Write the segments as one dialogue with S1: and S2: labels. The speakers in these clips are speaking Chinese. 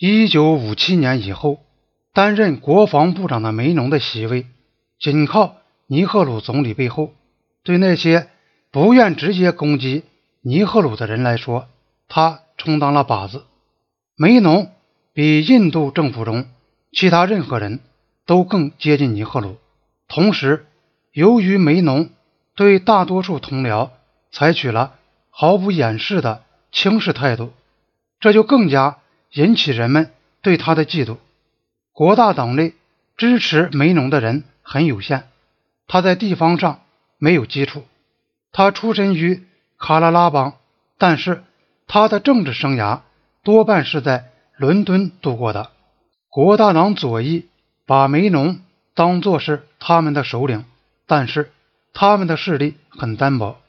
S1: 一九五七年以后，担任国防部长的梅农的席位，紧靠尼赫鲁总理背后。对那些不愿直接攻击尼赫鲁的人来说，他充当了靶子。梅农比印度政府中其他任何人都更接近尼赫鲁。同时，由于梅农对大多数同僚采取了毫不掩饰的轻视态度，这就更加引起人们对他的嫉妒。国大党内支持梅农的人很有限，他在地方上没有基础。他出身于卡拉拉邦，但是他的政治生涯多半是在伦敦度过的。国大党左翼把梅农。当作是他们的首领，但是他们的势力很单薄。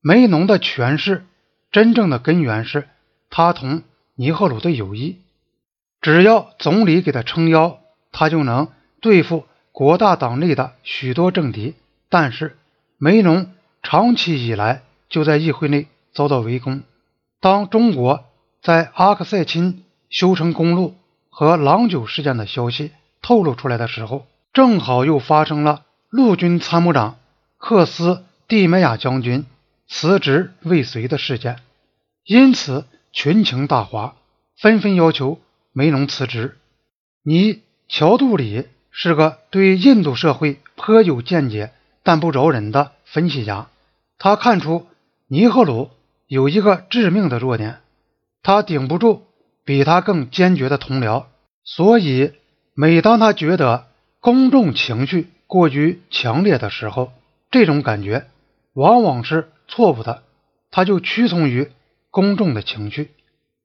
S1: 梅农的权势真正的根源是他同尼赫鲁的友谊。只要总理给他撑腰，他就能对付国大党内的许多政敌。但是梅农长期以来就在议会内遭到围攻。当中国在阿克塞钦修成公路和郎酒事件的消息透露出来的时候，正好又发生了陆军参谋长克斯蒂梅亚将军辞职未遂的事件，因此群情大哗，纷纷要求梅农辞职。尼乔杜里是个对印度社会颇有见解但不饶人的分析家，他看出尼赫鲁有一个致命的弱点，他顶不住比他更坚决的同僚，所以每当他觉得。公众情绪过于强烈的时候，这种感觉往往是错误的，他就屈从于公众的情绪。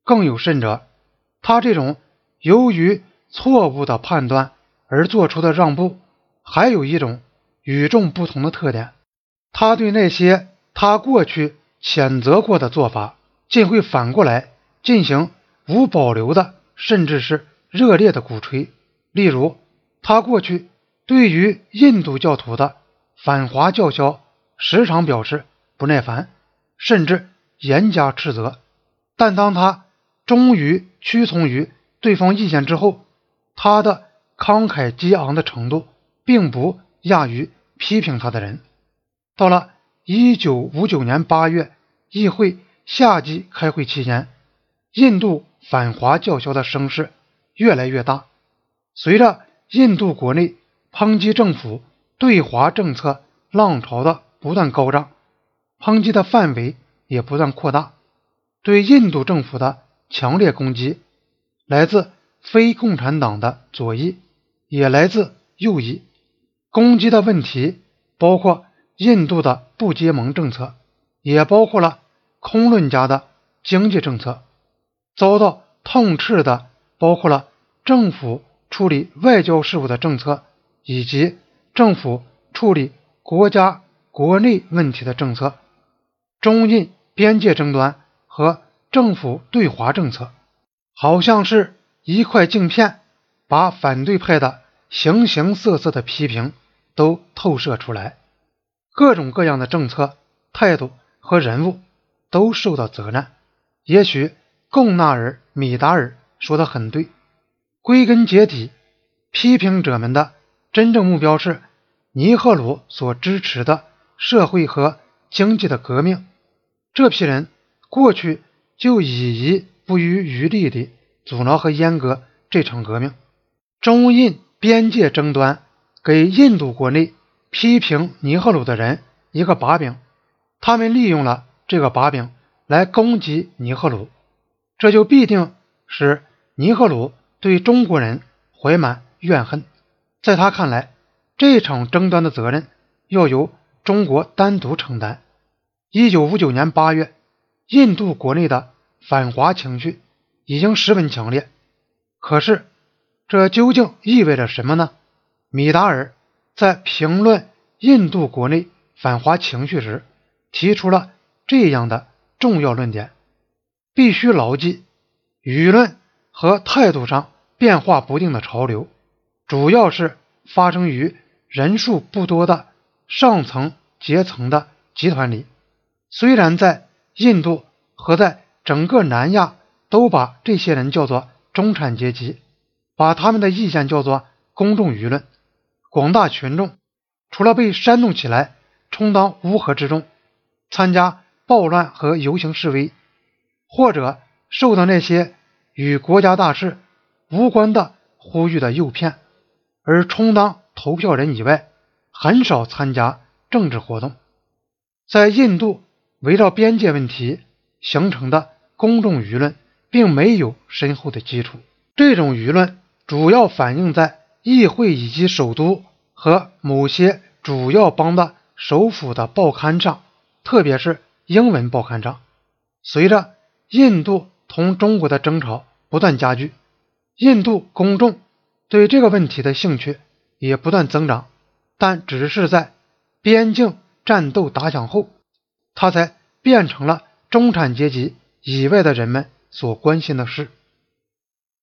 S1: 更有甚者，他这种由于错误的判断而做出的让步，还有一种与众不同的特点：他对那些他过去谴责过的做法，竟会反过来进行无保留的，甚至是热烈的鼓吹。例如。他过去对于印度教徒的反华叫嚣，时常表示不耐烦，甚至严加斥责。但当他终于屈从于对方意见之后，他的慷慨激昂的程度并不亚于批评他的人。到了一九五九年八月，议会夏季开会期间，印度反华叫嚣的声势越来越大，随着。印度国内抨击政府对华政策浪潮的不断高涨，抨击的范围也不断扩大。对印度政府的强烈攻击来自非共产党的左翼，也来自右翼。攻击的问题包括印度的不结盟政策，也包括了空论家的经济政策。遭到痛斥的包括了政府。处理外交事务的政策，以及政府处理国家国内问题的政策，中印边界争端和政府对华政策，好像是一块镜片，把反对派的形形色色的批评都透射出来。各种各样的政策、态度和人物都受到责难。也许贡纳尔·米达尔说的很对。归根结底，批评者们的真正目标是尼赫鲁所支持的社会和经济的革命。这批人过去就已一不遗余力地阻挠和阉割这场革命。中印边界争端给印度国内批评尼赫鲁的人一个把柄，他们利用了这个把柄来攻击尼赫鲁，这就必定使尼赫鲁。对中国人怀满怨恨，在他看来，这场争端的责任要由中国单独承担。一九五九年八月，印度国内的反华情绪已经十分强烈。可是，这究竟意味着什么呢？米达尔在评论印度国内反华情绪时，提出了这样的重要论点：必须牢记舆论。和态度上变化不定的潮流，主要是发生于人数不多的上层阶层的集团里。虽然在印度和在整个南亚都把这些人叫做中产阶级，把他们的意见叫做公众舆论。广大群众除了被煽动起来充当乌合之众，参加暴乱和游行示威，或者受到那些与国家大事无关的呼吁的诱骗，而充当投票人以外，很少参加政治活动。在印度，围绕边界问题形成的公众舆论，并没有深厚的基础。这种舆论主要反映在议会以及首都和某些主要邦的首府的报刊上，特别是英文报刊上。随着印度同中国的争吵不断加剧，印度公众对这个问题的兴趣也不断增长，但只是在边境。战斗打响后，他才变成了中产阶级以外的人们所关心的事。